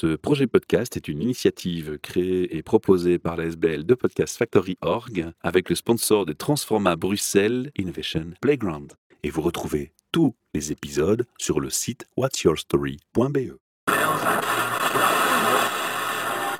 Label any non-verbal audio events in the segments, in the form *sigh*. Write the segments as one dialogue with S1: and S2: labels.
S1: Ce projet podcast est une initiative créée et proposée par la SBL de Podcast Factory Org avec le sponsor de Transforma Bruxelles Innovation Playground. Et vous retrouvez tous les épisodes sur le site whatsyourstory.be.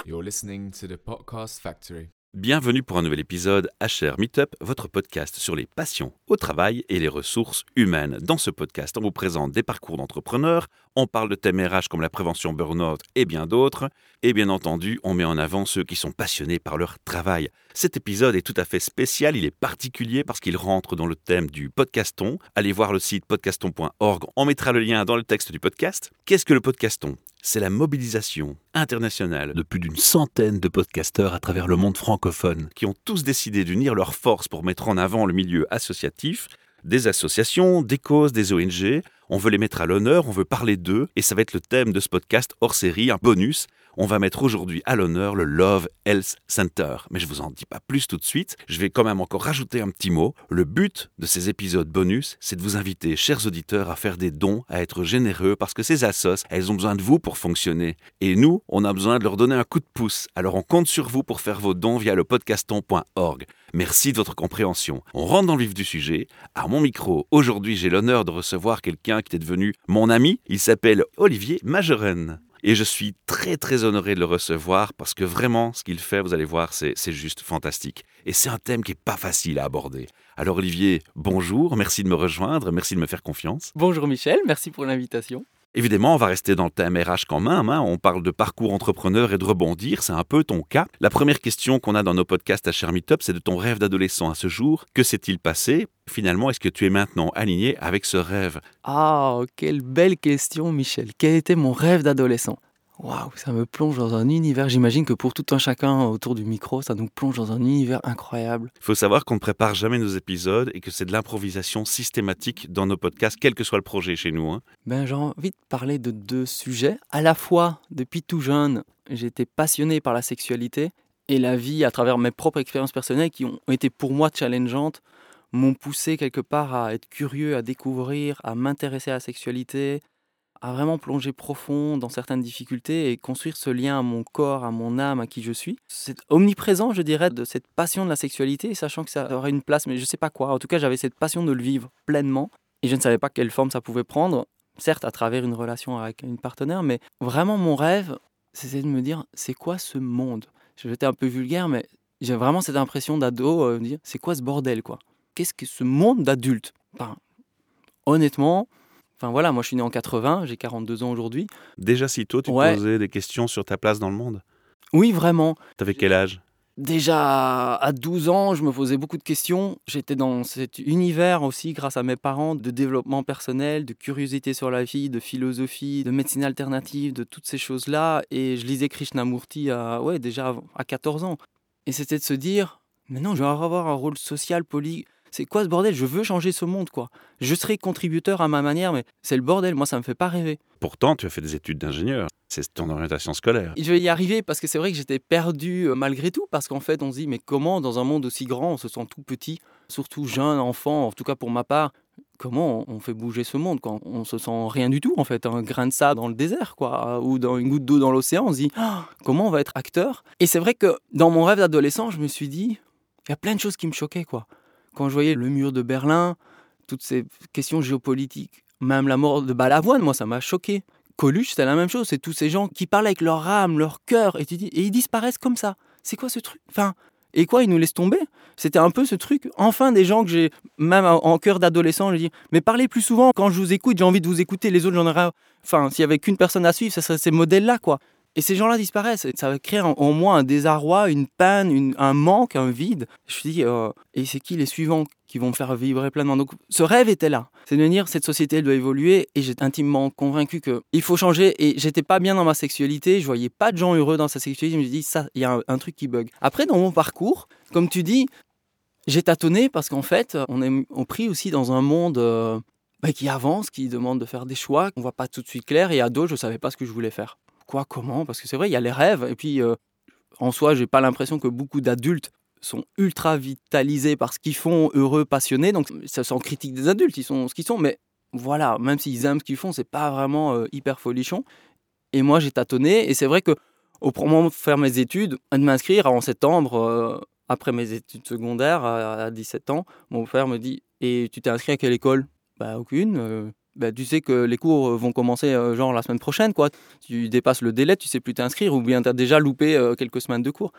S2: You're listening to the Podcast Factory.
S1: Bienvenue pour un nouvel épisode HR Meetup, votre podcast sur les passions au travail et les ressources humaines. Dans ce podcast, on vous présente des parcours d'entrepreneurs, on parle de thèmes RH comme la prévention burn-out et bien d'autres, et bien entendu, on met en avant ceux qui sont passionnés par leur travail. Cet épisode est tout à fait spécial, il est particulier parce qu'il rentre dans le thème du podcaston. Allez voir le site podcaston.org, on mettra le lien dans le texte du podcast. Qu'est-ce que le podcaston? C'est la mobilisation internationale de plus d'une centaine de podcasteurs à travers le monde francophone qui ont tous décidé d'unir leurs forces pour mettre en avant le milieu associatif, des associations, des causes, des ONG. On veut les mettre à l'honneur, on veut parler d'eux, et ça va être le thème de ce podcast hors série, un bonus. On va mettre aujourd'hui à l'honneur le Love Health Center. Mais je vous en dis pas plus tout de suite. Je vais quand même encore rajouter un petit mot. Le but de ces épisodes bonus, c'est de vous inviter, chers auditeurs, à faire des dons, à être généreux, parce que ces assos, elles ont besoin de vous pour fonctionner. Et nous, on a besoin de leur donner un coup de pouce. Alors on compte sur vous pour faire vos dons via le podcaston.org. Merci de votre compréhension. On rentre dans le vif du sujet. À mon micro, aujourd'hui, j'ai l'honneur de recevoir quelqu'un qui est devenu mon ami. Il s'appelle Olivier Majeren. Et je suis très très honoré de le recevoir parce que vraiment ce qu'il fait, vous allez voir, c'est juste fantastique. Et c'est un thème qui n'est pas facile à aborder. Alors Olivier, bonjour, merci de me rejoindre, merci de me faire confiance.
S3: Bonjour Michel, merci pour l'invitation.
S1: Évidemment, on va rester dans le thème RH quand même. Hein. On parle de parcours entrepreneur et de rebondir. C'est un peu ton cas. La première question qu'on a dans nos podcasts à Cher Meetup, c'est de ton rêve d'adolescent à ce jour. Que s'est-il passé? Finalement, est-ce que tu es maintenant aligné avec ce rêve?
S3: Ah, quelle belle question, Michel. Quel était mon rêve d'adolescent? Waouh, ça me plonge dans un univers. J'imagine que pour tout un chacun autour du micro, ça nous plonge dans un univers incroyable.
S1: Il faut savoir qu'on ne prépare jamais nos épisodes et que c'est de l'improvisation systématique dans nos podcasts, quel que soit le projet chez nous. Hein.
S3: Ben, j'ai envie de parler de deux sujets. À la fois, depuis tout jeune, j'étais passionné par la sexualité et la vie à travers mes propres expériences personnelles qui ont été pour moi challengeantes m'ont poussé quelque part à être curieux, à découvrir, à m'intéresser à la sexualité, à vraiment plonger profond dans certaines difficultés et construire ce lien à mon corps, à mon âme, à qui je suis. C'est omniprésent, je dirais, de cette passion de la sexualité, sachant que ça aurait une place, mais je ne sais pas quoi. En tout cas, j'avais cette passion de le vivre pleinement et je ne savais pas quelle forme ça pouvait prendre, certes à travers une relation avec une partenaire, mais vraiment mon rêve, c'était de me dire, c'est quoi ce monde? J'étais un peu vulgaire, mais j'ai vraiment cette impression d'ado, euh, dire, c'est quoi ce bordel, quoi? Qu'est-ce que ce monde d'adulte? Honnêtement, Enfin voilà, moi je suis né en 80, j'ai 42 ans aujourd'hui.
S1: Déjà si tôt, tu posais des questions sur ta place dans le monde?
S3: Oui, vraiment.
S1: T'avais quel âge?
S3: Déjà à 12 ans, je me posais beaucoup de questions. J'étais dans cet univers aussi, grâce à mes parents, de développement personnel, de curiosité sur la vie, de philosophie, de médecine alternative, de toutes ces choses-là. Et je lisais Krishnamurti à, ouais, déjà à 14 ans. Et c'était de se dire, mais non, je vais avoir un rôle social, poli c'est quoi ce bordel? Je veux changer ce monde, quoi. Je serai contributeur à ma manière, mais c'est le bordel. Moi, ça me fait pas rêver.
S1: Pourtant, tu as fait des études d'ingénieur. C'est ton orientation scolaire.
S3: Je vais y arriver parce que c'est vrai que j'étais perdu euh, malgré tout. Parce qu'en fait, on se dit, mais comment, dans un monde aussi grand, on se sent tout petit, surtout jeune, enfant, en tout cas pour ma part, comment on fait bouger ce monde quand on se sent rien du tout en fait, un grain de sable dans le désert quoi, ou dans une goutte d'eau dans l'océan, on se dit ah, comment on va être acteur? Et c'est vrai que dans mon rêve d'adolescent, je me suis dit il y a plein de choses qui me choquaient quoi quand je voyais le mur de Berlin, toutes ces questions géopolitiques, même la mort de Balavoine, moi, ça m'a choqué. Coluche, c'est la même chose. C'est tous ces gens qui parlent avec leur âme, leur cœur, et, ils disparaissent comme ça. C'est quoi ce truc? Enfin, et quoi, ils nous laissent tomber? C'était un peu ce truc. Enfin, des gens que j'ai, même en cœur d'adolescent, je dis, mais parlez plus souvent. Quand je vous écoute, j'ai envie de vous écouter. Les autres, j'en aurais. Enfin, s'il y avait qu'une personne à suivre, ce serait ces modèles-là, quoi. Et ces gens-là disparaissent. Ça va créer en, moi un désarroi, une panne, un manque, un vide. Je me dis, euh, et c'est qui les suivants qui vont me faire vibrer pleinement? Donc ce rêve était là. C'est de dire, cette société doit évoluer et j'étais intimement convaincu qu'il faut changer. Et j'étais pas bien dans ma sexualité, je voyais pas de gens heureux dans sa sexualité. Je me dis, ça, il y a un, truc qui bug. Après, dans mon parcours, comme tu dis, j'ai tâtonné parce qu'en fait, on est on pris aussi dans un monde euh, bah, qui avance, qui demande de faire des choix, qu'on voit pas tout de suite clair. Et à dos, je savais pas ce que je voulais faire quoi, comment Parce que c'est vrai, il y a les rêves. Et puis, euh, en soi, j'ai pas l'impression que beaucoup d'adultes sont ultra vitalisés par ce qu'ils font, heureux, passionnés. Donc, ça s'en critique des adultes, ils sont ce qu'ils sont. Mais voilà, même s'ils aiment ce qu'ils font, c'est pas vraiment euh, hyper folichon. Et moi, j'ai tâtonné. Et c'est vrai que au moment de faire mes études, de m'inscrire en septembre, euh, après mes études secondaires, à, 17 ans, mon père me dit Et tu t'es inscrit à quelle école? Bah, aucune. Bah, tu sais que les cours vont commencer euh, genre la semaine prochaine, quoi. Tu dépasses le délai, tu sais plus t'inscrire, ou bien tu as déjà loupé quelques semaines de cours.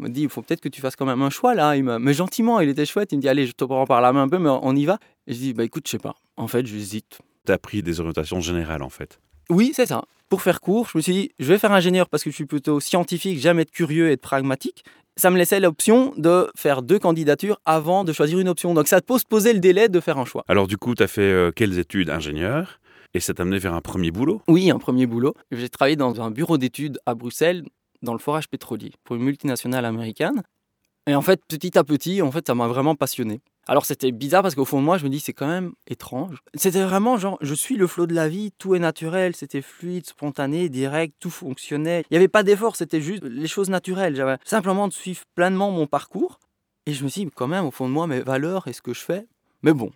S3: Il me dit Il faut peut-être que tu fasses quand même un choix là. Il mais gentiment, il était chouette. Il me dit Allez, je te prends par la main un peu, mais on y va. Et je dis Bah écoute, je sais pas. En fait, j'hésite.
S1: Tu as pris des orientations générales en fait
S3: oui, c'est ça. Pour faire court, je me suis dit, je vais faire ingénieur parce que je suis plutôt scientifique, j'aime être curieux et être pragmatique. Ça me laissait l'option de faire deux candidatures avant de choisir une option. Donc ça te pose poser le délai de faire un choix.
S1: Alors du coup, tu as fait euh, quelles études ingénieur et ça t'a amené vers un premier boulot?
S3: Oui, un premier boulot. J'ai travaillé dans un bureau d'études à Bruxelles dans le forage pétrolier pour une multinationale américaine. Et en fait, petit à petit, en fait, ça m'a vraiment passionné. Alors c'était bizarre parce qu'au fond de moi, je me dis c'est quand même étrange. C'était vraiment genre, je suis le flot de la vie, tout est naturel, c'était fluide, spontané, direct, tout fonctionnait. Il n'y avait pas d'effort, c'était juste les choses naturelles. J'avais simplement de suivre pleinement mon parcours. Et je me suis dit quand même, au fond de moi, mes valeurs et ce que je fais. Mais bon,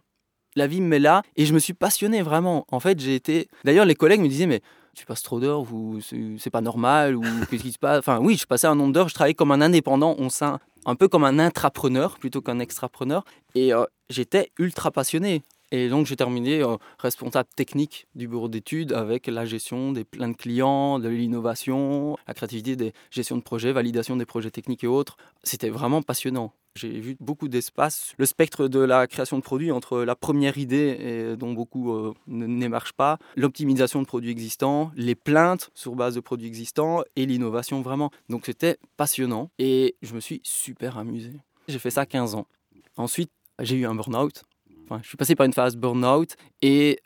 S3: la vie me met là et je me suis passionné vraiment. En fait, j'ai été. D'ailleurs, les collègues me disaient, mais tu passes trop d'heures ou c'est pas normal ou *laughs* qu'est-ce qui se passe? Enfin, oui, je passais un nombre d'heures, je travaillais comme un indépendant au sein un peu comme un intrapreneur plutôt qu'un extrapreneur. Et euh, j'étais ultra passionné. Et donc j'ai terminé euh, responsable technique du bureau d'études avec la gestion des plein de clients, de l'innovation, la créativité des gestions de projets, validation des projets techniques et autres. C'était vraiment passionnant. J'ai vu beaucoup d'espace, le spectre de la création de produits entre la première idée et dont beaucoup euh, n'émarchent pas, l'optimisation de produits existants, les plaintes sur base de produits existants et l'innovation vraiment. Donc c'était passionnant et je me suis super amusé. J'ai fait ça 15 ans. Ensuite, j'ai eu un burn-out. Enfin, je suis passé par une phase burn-out et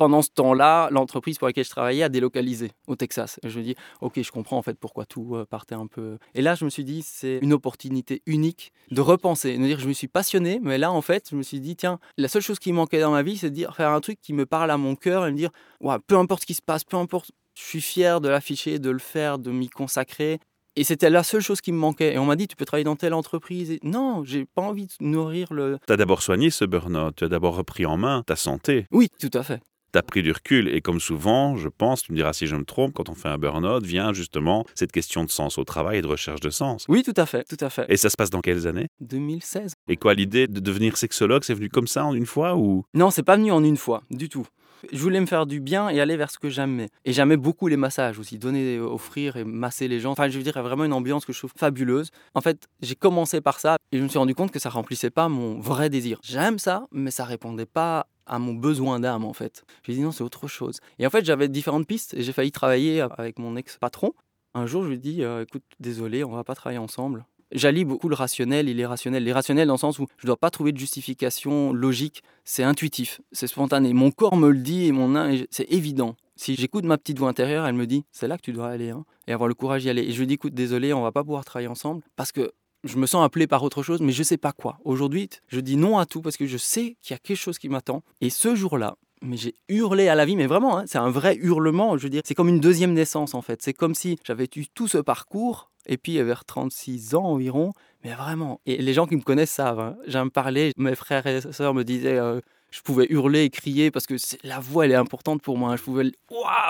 S3: pendant ce temps-là, l'entreprise pour laquelle je travaillais a délocalisé au Texas. je me dis, ok, je comprends en fait pourquoi tout euh, partait un peu. Et là, je me suis dit, c'est une opportunité unique de repenser, de dire, je me suis passionné, mais là, en fait, je me suis dit, tiens, la seule chose qui manquait dans ma vie, c'est de dire, faire un truc qui me parle à mon cœur et me dire, ouais, peu importe ce qui se passe, peu importe, je suis fier de l'afficher, de le faire, de m'y consacrer. Et c'était la seule chose qui me manquait. Et on m'a dit, tu peux travailler dans telle entreprise. Et non, j'ai pas envie de nourrir le.
S1: Tu as d'abord soigné ce burn-out, tu as d'abord repris en main ta santé.
S3: Oui, tout à fait
S1: tu as pris du recul et comme souvent, je pense, tu me diras si je me trompe, quand on fait un burn-out, vient justement cette question de sens au travail et de recherche de sens.
S3: Oui, tout à fait, tout à fait.
S1: Et ça se passe dans quelles années?
S3: 2016.
S1: Et quoi, l'idée de devenir sexologue, c'est venu comme ça en une fois ou?
S3: Non, c'est pas venu en une fois, du tout. Je voulais me faire du bien et aller vers ce que j'aimais. Et j'aimais beaucoup les massages aussi, donner, offrir et masser les gens. Enfin, je veux dire, vraiment une ambiance que je trouve fabuleuse. En fait, j'ai commencé par ça et je me suis rendu compte que ça remplissait pas mon vrai désir. J'aime ça, mais ça répondait pas à mon besoin d'âme en fait. J'ai dit non, c'est autre chose. Et en fait, j'avais différentes pistes et j'ai failli travailler avec mon ex-patron. Un jour, je lui ai dit euh, écoute, désolé, on va pas travailler ensemble. J'allie beaucoup le rationnel et l'irrationnel. L'irrationnel dans le sens où je ne dois pas trouver de justification logique, c'est intuitif, c'est spontané. Mon corps me le dit et mon c'est évident. Si j'écoute ma petite voix intérieure, elle me dit c'est là que tu dois aller hein, et avoir le courage d'y aller. Et je lui dis écoute, désolé, on va pas pouvoir travailler ensemble parce que je me sens appelé par autre chose, mais je ne sais pas quoi. Aujourd'hui, je dis non à tout parce que je sais qu'il y a quelque chose qui m'attend. Et ce jour-là, mais j'ai hurlé à la vie, mais vraiment, hein, c'est un vrai hurlement. Je veux dire, c'est comme une deuxième naissance en fait. C'est comme si j'avais eu tout ce parcours, et puis vers 36 ans environ, mais vraiment. Et les gens qui me connaissent savent. Hein. J'aime parler. Mes frères et sœurs me disaient. Euh, je pouvais hurler et crier parce que la voix elle est importante pour moi. Je pouvais,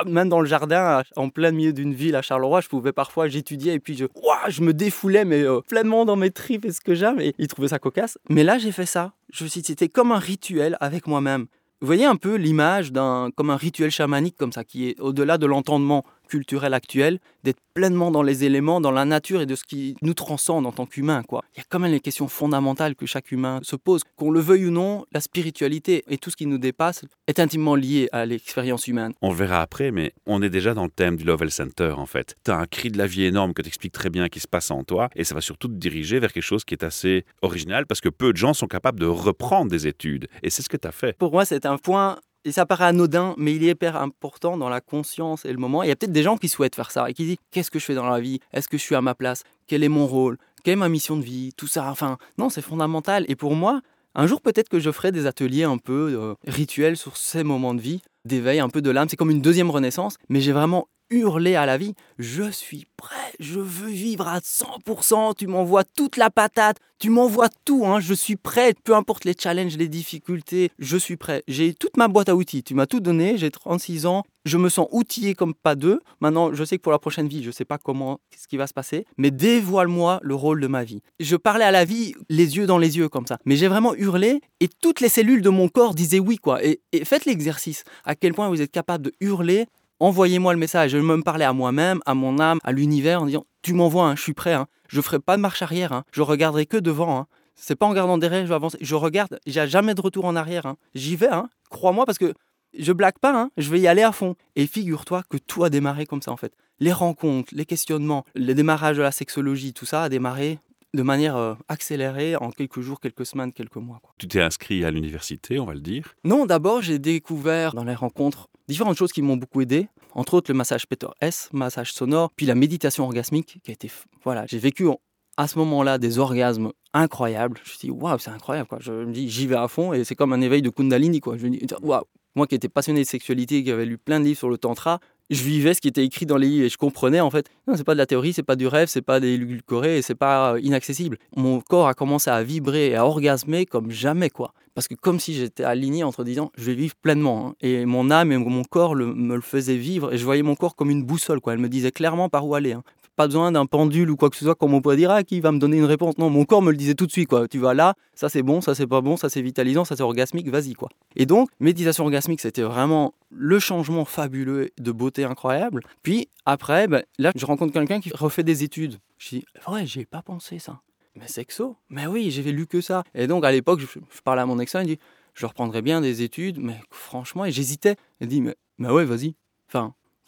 S3: même dans le jardin, en plein milieu d'une ville à Charleroi, je pouvais parfois j'étudiais et puis je, je me défoulais mais euh, pleinement dans mes tripes et ce que j'aime et ils trouvaient ça cocasse. Mais là j'ai fait ça. Je c'était comme un rituel avec moi-même. Vous voyez un peu l'image d'un comme un rituel chamanique comme ça qui est au-delà de l'entendement culturel actuel, d'être pleinement dans les éléments, dans la nature et de ce qui nous transcende en tant qu'humains. Quoi. Il y a quand même les questions fondamentales que chaque humain se pose. Qu'on le veuille ou non, la spiritualité et tout ce qui nous dépasse est intimement lié à l'expérience humaine.
S1: On verra après, mais on est déjà dans le thème du Lovell Center en fait. Tu as un cri de la vie énorme que tu expliques très bien qui se passe en toi et ça va surtout te diriger vers quelque chose qui est assez original parce que peu de gens sont capables de reprendre des études et c'est ce que tu as fait.
S3: Pour moi, c'est un point et ça paraît anodin, mais il est hyper important dans la conscience et le moment. il y a peut-être des gens qui souhaitent faire ça et qui disent qu'est-ce que je fais dans la vie? Est-ce que je suis à ma place? Quel est mon rôle? Quelle est ma mission de vie? Tout ça. Enfin, non, c'est fondamental. Et pour moi, un jour peut-être que je ferai des ateliers un peu euh, rituels sur ces moments de vie, d'éveil un peu de l'âme. C'est comme une deuxième renaissance, mais j'ai vraiment hurlé à la vie Je suis prêt, je veux vivre à 100%, tu m'envoies toute la patate, tu m'envoies tout, hein, je suis prêt, peu importe les challenges, les difficultés, je suis prêt. J'ai toute ma boîte à outils, tu m'as tout donné, j'ai 36 ans, je me sens outillé comme pas deux. Maintenant, je sais que pour la prochaine vie, je ne sais pas comment, ce qui va se passer, mais dévoile-moi le rôle de ma vie. Je parlais à la vie les yeux dans les yeux comme ça, mais j'ai vraiment hurlé et toutes les cellules de mon corps disaient oui quoi. Et, et faites l'exercice. À quel point vous êtes capable de hurler envoyez-moi le message. Je me parlais à moi-même, à mon âme, à l'univers en disant Tu m'envoies, je suis prêt. Hein. Je ferai pas de marche arrière. Hein. Je regarderai que devant. Hein. C'est pas en regardant derrière, je vais avancer. Je regarde, j'ai jamais de retour en arrière. Hein. J'y vais, crois-moi, parce que je blague pas, je vais y aller à fond. Et figure-toi que tout a démarré comme ça en fait. Les rencontres, les questionnements, le démarrage de la sexologie, tout ça a démarré de manière euh, accélérée en quelques jours, quelques semaines, quelques mois.
S1: Tu t'es inscrit à l'université, on va le dire
S3: Non, d'abord j'ai découvert dans les rencontres différentes choses qui m'ont beaucoup aidé. Entre autres le massage Peter S, massage sonore, puis la méditation orgasmique qui a été... Voilà, j'ai vécu à ce moment-là des orgasmes incroyables. Je me suis dit, waouh, c'est incroyable. Quoi. Je me dis, j'y vais à fond et c'est comme un éveil de Kundalini. Quoi. Je me dis, waouh. Moi qui étais passionné de sexualité, qui avait lu plein de livres sur le tantra, je vivais ce qui était écrit dans les livres et je comprenais en fait. Non, c'est pas de la théorie, c'est pas du rêve, c'est pas des édulcoré et c'est pas euh, inaccessible. Mon corps a commencé à vibrer et à orgasmer comme jamais quoi. Parce que comme si j'étais aligné entre disant je vais vivre pleinement. Hein. Et mon âme et mon corps me le faisaient vivre et je voyais mon corps comme une boussole quoi. Elle me disait clairement par où aller. Hein pas besoin d'un pendule ou quoi que ce soit, comme on pourrait dire, qui va me donner une réponse. Non, mon corps me le disait tout de suite, quoi. Tu vas là, ça c'est bon, ça c'est pas bon, ça c'est vitalisant, ça c'est orgasmique, vas-y, quoi. Et donc, méditation orgasmique, c'était vraiment le changement fabuleux de beauté incroyable. Puis après, ben, là, je rencontre quelqu'un qui refait des études. Je dis, ouais, j'y ai pas pensé ça. Mais sexo? Mais oui, j'avais lu que ça. Et donc, à l'époque, je, parlais à mon ex il dit, je reprendrais bien des études, mais franchement, et j'hésitais. Il dit, mais, mais ouais, vas-y.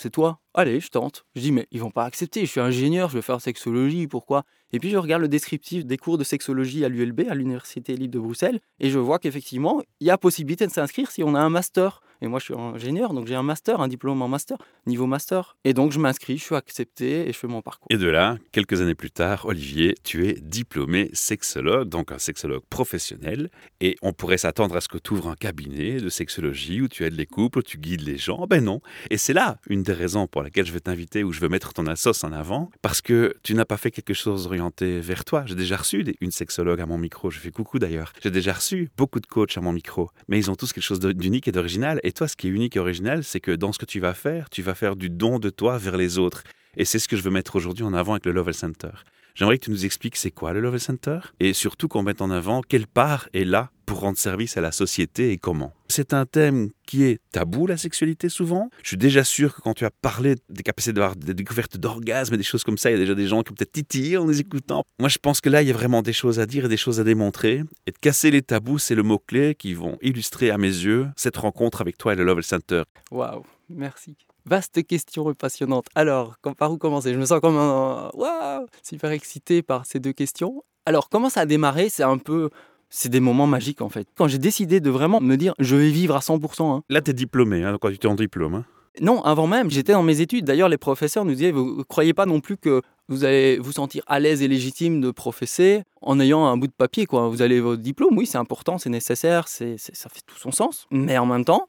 S3: C'est toi? Allez, je tente. Je dis, mais ils vont pas accepter. Je suis ingénieur, je vais faire sexologie, pourquoi? Et puis je regarde le descriptif des cours de sexologie à l'ULB, à l'Université libre de Bruxelles, et je vois qu'effectivement, il y a possibilité de s'inscrire si on a un master. Et moi, je suis ingénieur, donc j'ai un master, un diplôme en master, niveau master. Et donc, je m'inscris, je suis accepté et je fais mon parcours.
S1: Et de là, quelques années plus tard, Olivier, tu es diplômé sexologue, donc un sexologue professionnel. Et on pourrait s'attendre à ce que tu ouvres un cabinet de sexologie où tu aides les couples, où tu guides les gens. Ben non. Et c'est là une des raisons pour laquelle je veux t'inviter, où je veux mettre ton assos en avant, parce que tu n'as pas fait quelque chose orienté vers toi. J'ai déjà reçu une sexologue à mon micro. Je fais coucou d'ailleurs. J'ai déjà reçu beaucoup de coachs à mon micro, mais ils ont tous quelque chose d'unique et d'original. Et toi, ce qui est unique et original, c'est que dans ce que tu vas faire, tu vas faire du don de toi vers les autres. Et c'est ce que je veux mettre aujourd'hui en avant avec le Love Center. J'aimerais que tu nous expliques c'est quoi le Love Center et surtout qu'on mette en avant quelle part est là pour rendre service à la société et comment. C'est un thème qui est tabou, la sexualité, souvent. Je suis déjà sûr que quand tu as parlé des capacités d'avoir des découvertes d'orgasme et des choses comme ça, il y a déjà des gens qui ont peut-être titillé en les écoutant. Moi, je pense que là, il y a vraiment des choses à dire et des choses à démontrer. Et de casser les tabous, c'est le mot-clé qui vont illustrer à mes yeux cette rencontre avec toi et le Love Center.
S3: Waouh, merci. Vaste question passionnante. Alors, par où commencer? Je me sens comme un... Waouh Super excité par ces deux questions. Alors, comment ça a démarré? C'est un peu... C'est des moments magiques en fait. Quand j'ai décidé de vraiment me dire je vais vivre à 100%. Hein.
S1: Là, tu es diplômé, hein, quand tu es en diplôme. Hein.
S3: Non, avant même, j'étais dans mes études. D'ailleurs, les professeurs nous disaient, vous ne croyez pas non plus que vous allez vous sentir à l'aise et légitime de professer en ayant un bout de papier. Quoi. Vous avez votre diplôme, oui, c'est important, c'est nécessaire, c'est, ça fait tout son sens. Mais en même temps,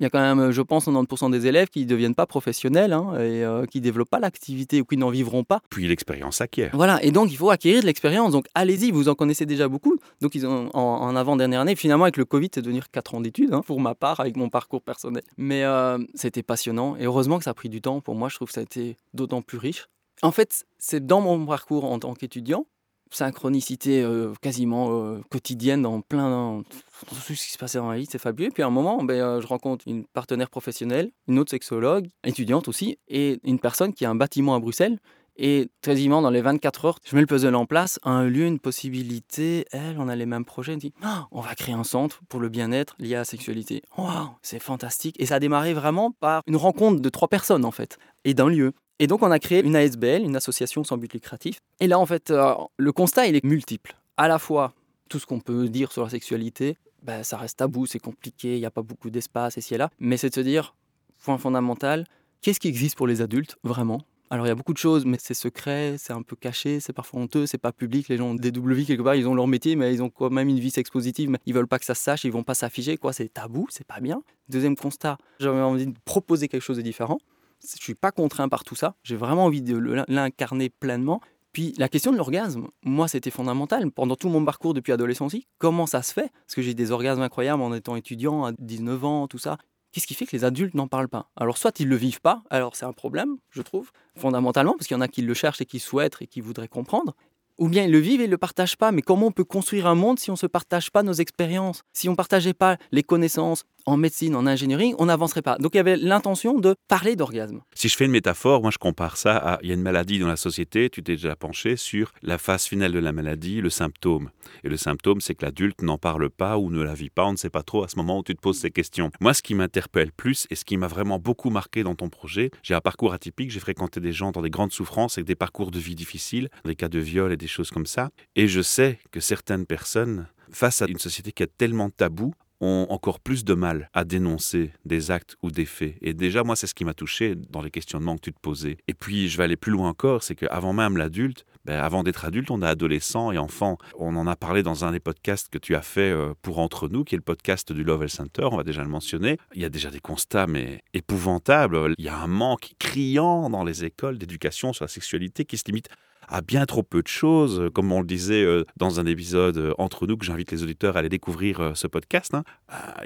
S3: il y a quand même, je pense, 90% des élèves qui ne deviennent pas professionnels hein, et euh, qui ne développent pas l'activité ou qui n'en vivront pas.
S1: Puis l'expérience acquiert.
S3: Voilà, et donc il faut acquérir de l'expérience. Donc allez-y, vous en connaissez déjà beaucoup. Donc ils ont, en, avant-dernière année, finalement avec le Covid, c'est devenir 4 ans d'études hein, pour ma part, avec mon parcours personnel. Mais euh, c'était passionnant et heureusement que ça a pris du temps. Pour moi, je trouve que ça a été d'autant plus riche. En fait, c'est dans mon parcours en tant qu'étudiant synchronicité euh, quasiment euh, quotidienne dans plein dans tout ce qui se passait dans la vie, c'est fabuleux. Puis à un moment, ben, euh, je rencontre une partenaire professionnelle, une autre sexologue, étudiante aussi, et une personne qui a un bâtiment à Bruxelles. Et quasiment dans les 24 heures, je mets le puzzle en place, un lieu, une possibilité. Elle, on a les mêmes projets. Elle dit, ah, on va créer un centre pour le bien-être lié à la sexualité. Waouh, c'est fantastique. Et ça a démarré vraiment par une rencontre de trois personnes en fait, et d'un lieu. Et donc, on a créé une ASBL, une association sans but lucratif. Et là, en fait, euh, le constat, il est multiple. À la fois, tout ce qu'on peut dire sur la sexualité, ben, ça reste tabou, c'est compliqué, il n'y a pas beaucoup d'espace ici et là. Mais c'est de se dire, point fondamental, qu'est-ce qui existe pour les adultes, vraiment? Alors il y a beaucoup de choses, mais c'est secret, c'est un peu caché, c'est parfois honteux, c'est pas public. Les gens ont des double quelque part, ils ont leur métier, mais ils ont quand même une vie sexpositive, mais ils veulent pas que ça se sache, ils vont pas s'afficher, quoi. C'est tabou, c'est pas bien. Deuxième constat, j'avais envie de proposer quelque chose de différent Je suis pas contraint par tout ça. J'ai vraiment envie de l'incarner pleinement. Puis la question de l'orgasme, moi c'était fondamental pendant tout mon parcours depuis adolescence. Comment ça se fait? Parce que j'ai des orgasmes incroyables en étant étudiant à 19 ans, tout ça. Qu'est-ce qui fait que les adultes n'en parlent pas? Alors soit ils le vivent pas, alors c'est un problème, je trouve, fondamentalement, parce qu'il y en a qui le cherchent et qui souhaitent et qui voudraient comprendre. Ou bien ils le vivent et ne le partagent pas. Mais comment on peut construire un monde si on ne se partage pas nos expériences? Si on ne partageait pas les connaissances en médecine, en ingénierie, on n'avancerait pas. Donc il y avait l'intention de parler d'orgasme.
S1: Si je fais une métaphore, moi je compare ça à il y a une maladie dans la société, tu t'es déjà penché sur la phase finale de la maladie, le symptôme. Et le symptôme, c'est que l'adulte n'en parle pas ou ne la vit pas, on ne sait pas trop à ce moment où tu te poses ces questions. Moi, ce qui m'interpelle plus et ce qui m'a vraiment beaucoup marqué dans ton projet, j'ai un parcours atypique, j'ai fréquenté des gens dans des grandes souffrances avec des parcours de vie difficiles, des cas de viol et des choses comme ça. Et je sais que certaines personnes face à une société qui a tellement de tabous, ont encore plus de mal à dénoncer des actes ou des faits. Et déjà, moi, c'est ce qui m'a touché dans les questionnements que tu te posais. Et puis, je vais aller plus loin encore, c'est qu'avant même l'adulte, ben, avant d'être adulte, on est adolescent et enfant. On en a parlé dans un des podcasts que tu as fait euh, pour Entre nous, qui est le podcast du Love Center, on va déjà le mentionner. Il y a déjà des constats, mais épouvantables. Il y a un manque criant dans les écoles d'éducation sur la sexualité qui se limite à bien trop peu de choses. Comme on le disait euh, dans un épisode euh, entre nous, que j'invite les auditeurs à aller découvrir euh, ce podcast, hein.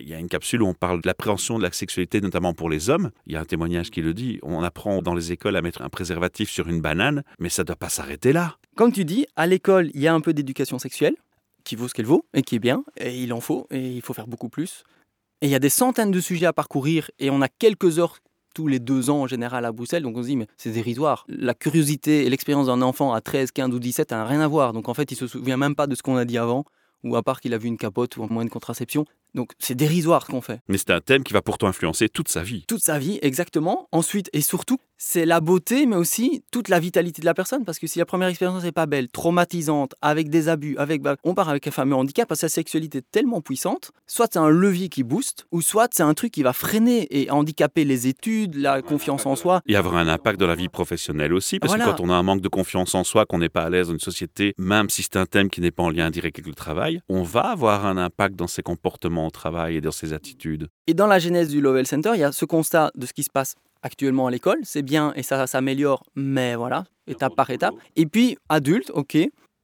S1: il y a une capsule où on parle de l'appréhension de la sexualité, notamment pour les hommes. Il y a un témoignage qui le dit. On apprend dans les écoles à mettre un préservatif sur une banane, mais ça ne doit pas s'arrêter là.
S3: Comme tu dis, à l'école, il y a un peu d'éducation sexuelle qui vaut ce qu'elle vaut et qui est bien, et il en faut, et il faut faire beaucoup plus. Et il y a des centaines de sujets à parcourir, et on a quelques heures tous les deux ans en général à Bruxelles. Donc on se dit, mais c'est dérisoire. La curiosité et l'expérience d'un enfant à 13, 15 ou 17 n'a rien à voir. Donc en fait, il se souvient même pas de ce qu'on a dit avant, ou à part qu'il a vu une capote ou un moyen de contraception. Donc c'est dérisoire ce qu'on fait.
S1: Mais c'est un thème qui va pourtant influencer toute sa vie.
S3: Toute sa vie, exactement. Ensuite, et surtout, c'est la beauté, mais aussi toute la vitalité de la personne. Parce que si la première expérience n'est pas belle, traumatisante, avec des abus, avec, bah, on part avec un fameux handicap, parce que sa sexualité est tellement puissante, soit c'est un levier qui booste, ou soit c'est un truc qui va freiner et handicaper les études, la confiance en soi.
S1: Et avoir un impact dans la vie professionnelle aussi, parce que quand on a un manque de confiance en soi, qu'on n'est pas à l'aise dans une société, même si c'est un thème qui n'est pas en lien direct avec le travail, on va avoir un impact dans ses comportements au travail et dans ses attitudes.
S3: Et dans la genèse du Lovell Center, il y a ce constat de ce qui se passe actuellement à l'école, c'est bien et ça, s'améliore, mais voilà, étape par étape. Et puis, adulte, ok,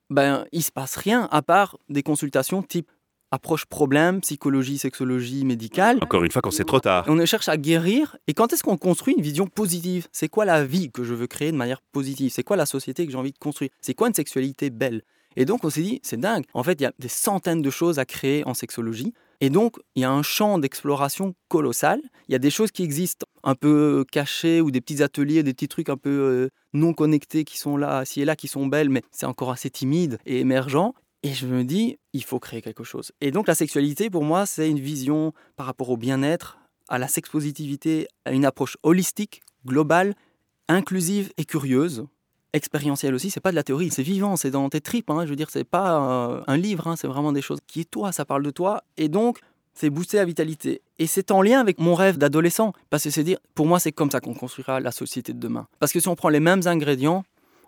S3: ben, il se passe rien à part des consultations type approche problème, psychologie, sexologie, médicale.
S1: Encore une fois, quand c'est trop tard.
S3: On cherche à guérir. Et quand est-ce qu'on construit une vision positive? C'est quoi la vie que je veux créer de manière positive? C'est quoi la société que j'ai envie de construire? C'est quoi une sexualité belle? Et donc, on s'est dit, c'est dingue. En fait, il y a des centaines de choses à créer en sexologie. Et donc, il y a un champ d'exploration colossal. Il y a des choses qui existent un peu cachées ou des petits ateliers, des petits trucs un peu euh, non connectés qui sont là, ci et là, qui sont belles, mais c'est encore assez timide et émergent. Et je me dis, il faut créer quelque chose. Et donc, la sexualité, pour moi, c'est une vision par rapport au bien-être, à la sexpositivité, à une approche holistique, globale, inclusive et curieuse expérientielle aussi, c'est pas de la théorie, c'est vivant, c'est dans tes tripes. Hein, je veux dire, c'est pas euh, un livre, hein, c'est vraiment des choses qui toi, ça parle de toi. Et donc, c'est booster la vitalité. Et c'est en lien avec mon rêve d'adolescent. Parce que c'est dire, pour moi, c'est comme ça qu'on construira la société de demain. Parce que si on prend les mêmes ingrédients,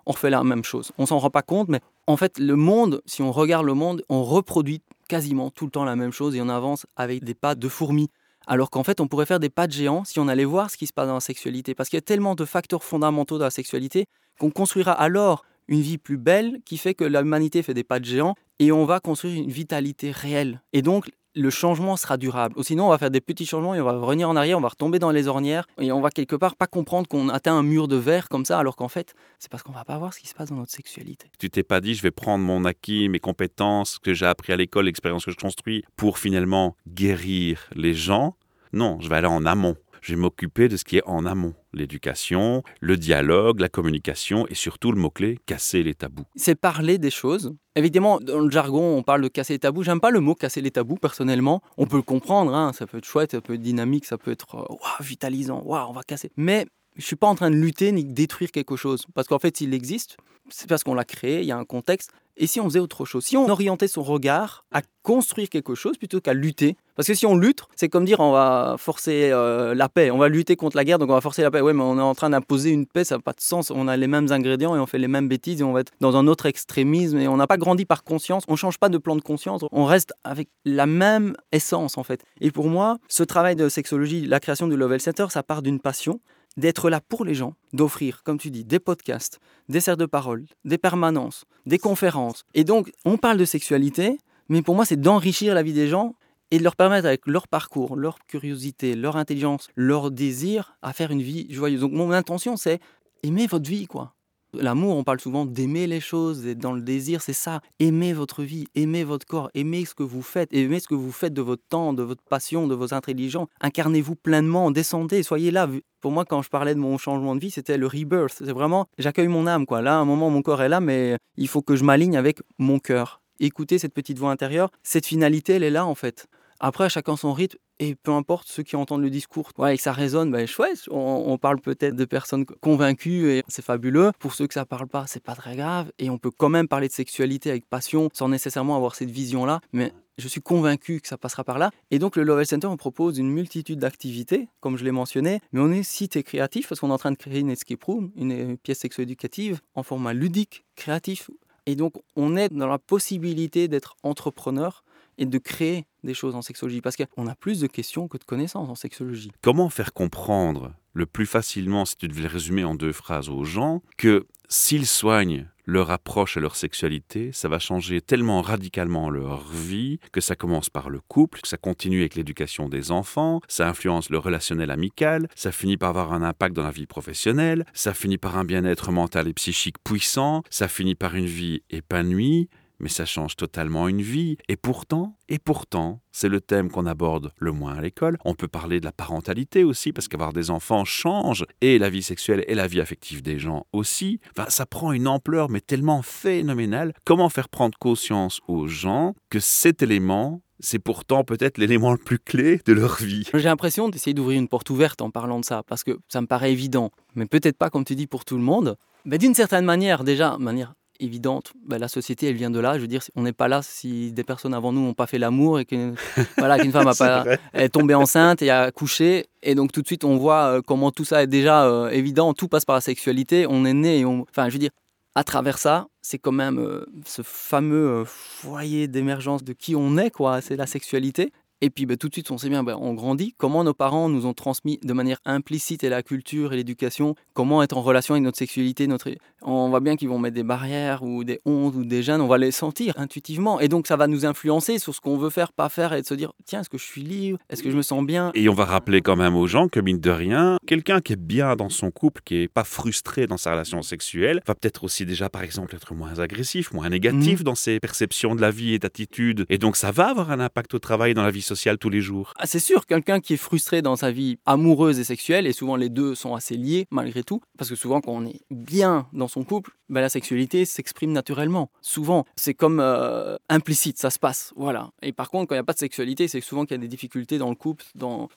S3: on refait la même chose. On s'en rend pas compte, mais en fait, le monde, si on regarde le monde, on reproduit quasiment tout le temps la même chose et on avance avec des pas de fourmis. Alors qu'en fait, on pourrait faire des pas de géants si on allait voir ce qui se passe dans la sexualité. Parce qu'il y a tellement de facteurs fondamentaux dans la sexualité qu'on construira alors une vie plus belle qui fait que l'humanité fait des pas de géant et on va construire une vitalité réelle. Et donc, le changement sera durable. Ou sinon, on va faire des petits changements et on va revenir en arrière, on va retomber dans les ornières et on va quelque part pas comprendre qu'on atteint un mur de verre comme ça, alors qu'en fait, c'est parce qu'on va pas voir ce qui se passe dans notre sexualité.
S1: Tu t'es pas dit, je vais prendre mon acquis, mes compétences que j'ai appris à l'école, l'expérience que je construis pour finalement guérir les gens? Non, je vais aller en amont je vais m'occuper de ce qui est en amont, l'éducation, le dialogue, la communication et surtout le mot-clé, casser les tabous.
S3: C'est parler des choses. Évidemment, dans le jargon, on parle de casser les tabous. J'aime pas le mot casser les tabous personnellement. On peut le comprendre, hein. ça peut être chouette, ça peut être dynamique, ça peut être euh, vitalisant, on va casser. Mais je suis pas en train de lutter ni de détruire quelque chose. Parce qu'en fait, s'il existe, c'est parce qu'on l'a créé, il y a un contexte. Et si on faisait autre chose? Si on orientait son regard à construire quelque chose plutôt qu'à lutter? Parce que si on lutte, c'est comme dire on va forcer euh, la paix, on va lutter contre la guerre, donc on va forcer la paix. Ouais, mais on est en train d'imposer une paix, ça n'a pas de sens. On a les mêmes ingrédients et on fait les mêmes bêtises et on va être dans un autre extrémisme et on n'a pas grandi par conscience, on change pas de plan de conscience, on reste avec la même essence en fait. Et pour moi, ce travail de sexologie, la création du Lovell Center, ça part d'une passion d'être là pour les gens, d'offrir, comme tu dis, des podcasts, des serres de parole, des permanences, des conférences. Et donc, on parle de sexualité, mais pour moi, c'est d'enrichir la vie des gens et de leur permettre, avec leur parcours, leur curiosité, leur intelligence, leur désir, à faire une vie joyeuse. Donc, mon intention, c'est aimer votre vie, quoi. L'amour, on parle souvent d'aimer les choses, d'être dans le désir, c'est ça. Aimez votre vie, aimez votre corps, aimez ce que vous faites, aimez ce que vous faites de votre temps, de votre passion, de vos intelligences. Incarnez-vous pleinement, descendez, soyez là. Pour moi, quand je parlais de mon changement de vie, c'était le rebirth. C'est vraiment, j'accueille mon âme, quoi. Là, à un moment, mon corps est là, mais il faut que je m'aligne avec mon cœur. Écoutez cette petite voix intérieure. Cette finalité, elle est là, en fait. Après, chacun son rythme, et peu importe ceux qui entendent le discours, ouais, et que ça résonne, ben chouette. On, parle peut-être de personnes convaincues et c'est fabuleux. Pour ceux que ça parle pas, c'est pas très grave. Et on peut quand même parler de sexualité avec passion sans nécessairement avoir cette vision-là. Mais je suis convaincu que ça passera par là. Et donc le Lovell Center, on propose une multitude d'activités, comme je l'ai mentionné, mais on est site et créatif parce qu'on est en train de créer une escape room, une pièce sexo-éducative en format ludique, créatif. Et donc on est dans la possibilité d'être entrepreneur et de créer des choses en sexologie Parce qu'on a plus de questions que de connaissances en sexologie.
S1: Comment faire comprendre le plus facilement, si tu devais le résumer en deux phrases aux gens, que s'ils soignent leur approche à leur sexualité, ça va changer tellement radicalement leur vie que ça commence par le couple, que ça continue avec l'éducation des enfants, ça influence le relationnel amical, ça finit par avoir un impact dans la vie professionnelle, ça finit par un bien-être mental et psychique puissant, ça finit par une vie épanouie, mais ça change totalement une vie. Et pourtant, et pourtant, c'est le thème qu'on aborde le moins à l'école. On peut parler de la parentalité aussi, parce qu'avoir des enfants change, et la vie sexuelle et la vie affective des gens aussi. Enfin, ça prend une ampleur, mais tellement phénoménale. Comment faire prendre conscience aux gens que cet élément c'est pourtant peut-être l'élément le plus clé de leur vie?
S3: J'ai l'impression d'essayer d'ouvrir une porte ouverte en parlant de ça, parce que ça me paraît évident, mais peut-être pas, comme tu dis, pour tout le monde. Mais d'une certaine manière, déjà, manière évidente, bah, la société, elle vient de là. Je veux dire, on n'est pas là si des personnes avant nous n'ont pas fait l'amour et qu'une *laughs* voilà, femme a *laughs* pas, est tombée enceinte et a couché. Et donc tout de suite, on voit euh, comment tout ça est déjà euh, évident. Tout passe par la sexualité. On est né et on... Enfin, je veux dire, à travers ça, c'est quand même euh, ce fameux foyer d'émergence de qui on est, quoi. C'est la sexualité. Et puis bah, tout de suite, on sait bien, bah, on grandit. Comment nos parents nous ont transmis de manière implicite et la culture et l'éducation, comment être en relation avec notre sexualité. Notre... On voit bien qu'ils vont mettre des barrières ou des hontes ou des gênes, on va les sentir intuitivement. Et donc ça va nous influencer sur ce qu'on veut faire, pas faire et de se dire, tiens, est-ce que je suis libre? Est-ce que je me sens bien?
S1: Et on va rappeler quand même aux gens que, mine de rien, quelqu'un qui est bien dans son couple, qui n'est pas frustré dans sa relation sexuelle, va peut-être aussi déjà, par exemple, être moins agressif, moins négatif mmh. dans ses perceptions de la vie et d'attitude. Et donc ça va avoir un impact au travail, dans la vie tous les jours
S3: ah, C'est sûr, quelqu'un qui est frustré dans sa vie amoureuse et sexuelle, et souvent les deux sont assez liés malgré tout, parce que souvent quand on est bien dans son couple, ben, la sexualité s'exprime naturellement. Souvent, c'est comme euh, implicite, ça se passe. Voilà. Et par contre, quand il n'y a pas de sexualité, c'est souvent qu'il y a des difficultés dans le couple,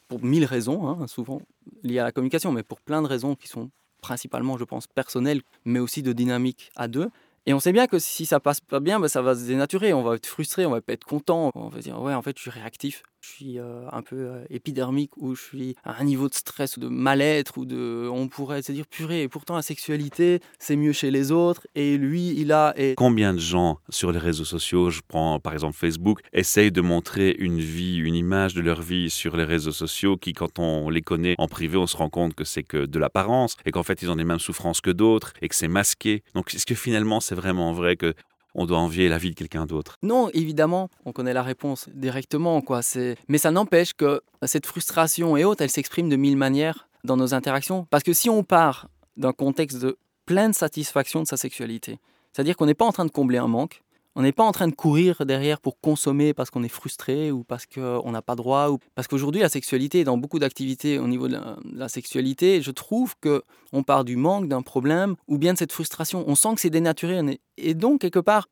S3: pour mille raisons, hein, souvent liées à la communication, mais pour plein de raisons qui sont principalement, je pense, personnelles, mais aussi de dynamique à deux. Et on sait bien que si ça passe pas bien, bah, ça va se dénaturer. On va être frustré, on va pas être content. On va dire ouais, en fait, je suis réactif je suis euh, un peu euh, épidermique ou je suis à un niveau de stress ou de mal-être ou de on pourrait se dire purée et pourtant la sexualité c'est mieux chez les autres et lui il a et...
S1: combien de gens sur les réseaux sociaux je prends par exemple Facebook essayent de montrer une vie une image de leur vie sur les réseaux sociaux qui quand on les connaît en privé on se rend compte que c'est que de l'apparence et qu'en fait ils ont les mêmes souffrances que d'autres et que c'est masqué. Donc est-ce que finalement c'est vraiment vrai que on doit envier la vie de quelqu'un d'autre
S3: Non, évidemment, on connaît la réponse directement. quoi. Mais ça n'empêche que cette frustration et autres, elle s'exprime de mille manières dans nos interactions. Parce que si on part d'un contexte de pleine satisfaction de sa sexualité, c'est-à-dire qu'on n'est pas en train de combler un manque, on n'est pas en train de courir derrière pour consommer parce qu'on est frustré ou parce qu'on n'a pas droit. Ou... Parce qu'aujourd'hui, la sexualité, dans beaucoup d'activités au niveau de la, sexualité, je trouve que on part du manque, d'un problème ou bien de cette frustration. On sent que c'est dénaturé. Et donc, quelque part,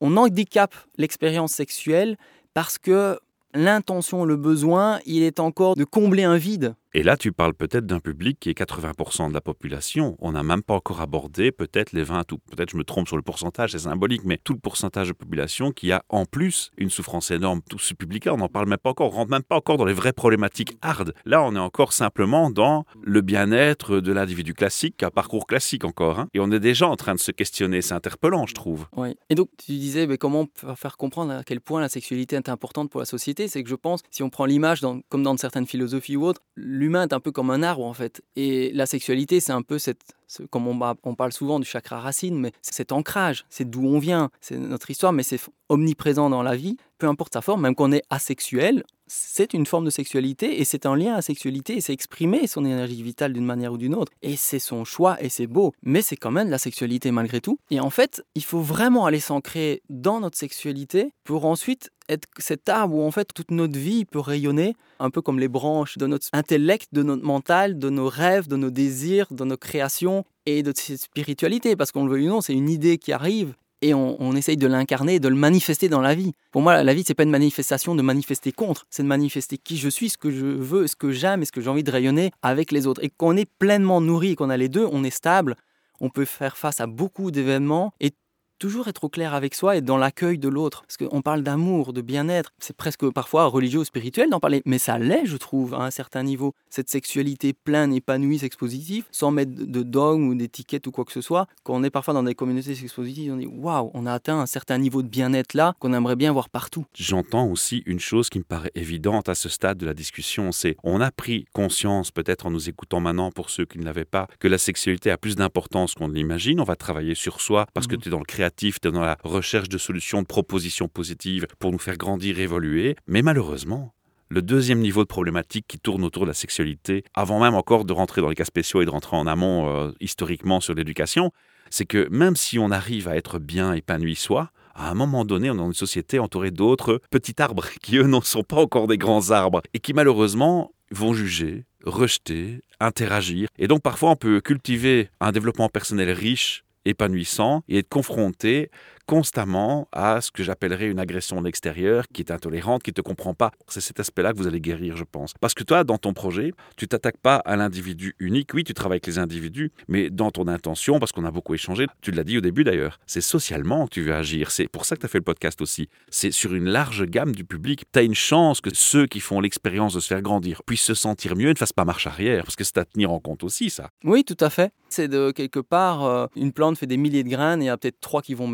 S3: on handicape l'expérience sexuelle parce que l'intention, le besoin, il est encore de combler un vide.
S1: Et là, tu parles peut-être d'un public qui est 80% de la population. On n'a même pas encore abordé peut-être les 20 ou peut-être je me trompe sur le pourcentage, c'est symbolique, mais tout le pourcentage de population qui a en plus une souffrance énorme. Tout ce public-là, on n'en parle même pas encore, on rentre même pas encore dans les vraies problématiques hard. Là, on est encore simplement dans le bien-être de l'individu classique, un parcours classique encore. Hein. Et on est déjà en train de se questionner. C'est interpellant, je trouve.
S3: Oui. Et donc, tu disais, mais comment faire comprendre à quel point la sexualité est importante pour la société? C'est que je pense, si on prend l'image comme dans certaines philosophies ou autres, l'humain est un peu comme un arbre en fait. Et la sexualité, c'est un peu cette, comme on, on, parle souvent du chakra racine, mais c'est cet ancrage, c'est d'où on vient, c'est notre histoire, mais c'est omniprésent dans la vie, peu importe sa forme, même qu'on est asexuel, c'est une forme de sexualité et c'est un lien à la sexualité et c'est exprimer son énergie vitale d'une manière ou d'une autre. Et c'est son choix et c'est beau, mais c'est quand même la sexualité malgré tout. Et en fait, il faut vraiment aller s'ancrer dans notre sexualité pour ensuite être cet arbre où en fait toute notre vie peut rayonner, un peu comme les branches de notre intellect, de notre mental, de nos rêves, de nos désirs, de nos créations et de cette spiritualité, parce qu'on le veut ou non, c'est une idée qui arrive et on, essaye de l'incarner, de le manifester dans la vie. Pour moi, la vie, c'est pas une manifestation de manifester contre, c'est de manifester qui je suis, ce que je veux, ce que j'aime et ce que j'ai envie de rayonner avec les autres. Et qu'on est pleinement nourri qu'on a les deux, on est stable, on peut faire face à beaucoup d'événements et toujours être au clair avec soi et dans l'accueil de l'autre. Parce qu'on parle d'amour, de bien-être. C'est presque parfois religieux ou spirituel d'en parler, mais ça l'est, je trouve, à un certain niveau. Cette sexualité pleine, épanouie, sexpositive, sans mettre de dogme ou d'étiquette ou quoi que ce soit. Quand on est parfois dans des communautés sexpositives, on dit waouh, on a atteint un certain niveau de bien-être là qu'on aimerait bien voir partout.
S1: J'entends aussi une chose qui me paraît évidente à ce stade de la discussion c'est on a pris conscience, peut-être en nous écoutant maintenant pour ceux qui ne l'avaient pas, que la sexualité a plus d'importance qu'on ne l'imagine. On va travailler sur soi parce que mhm. tu es dans le créatif dans la recherche de solutions, de propositions positives pour nous faire grandir, évoluer. Mais malheureusement, le deuxième niveau de problématique qui tourne autour de la sexualité, avant même encore de rentrer dans les cas spéciaux et de rentrer en amont euh, historiquement sur l'éducation, c'est que même si on arrive à être bien épanoui soi, à un moment donné, on est dans une société entourée d'autres petits arbres *laughs* qui, eux, ne sont pas encore des grands arbres et qui, malheureusement, vont juger, rejeter, interagir. Et donc, parfois, on peut cultiver un développement personnel riche, épanouissant et être confronté constamment à ce que j'appellerais une agression de l'extérieur qui est intolérante, qui ne te comprend pas. C'est cet aspect-là que vous allez guérir, je pense. Parce que toi, dans ton projet, tu t'attaques pas à l'individu unique. Oui, tu travailles avec les individus, mais dans ton intention, parce qu'on a beaucoup échangé, tu l'as dit au début d'ailleurs, c'est socialement que tu veux agir. C'est pour ça que tu as fait le podcast aussi. C'est sur une large gamme du public. Tu as une chance que ceux qui font l'expérience de se faire grandir puissent se sentir mieux et ne fassent pas marche arrière, parce que c'est à tenir en compte aussi, ça.
S3: Oui, tout à fait. C'est de quelque part, euh, une plante fait des milliers de graines et il y a peut-être trois qui vont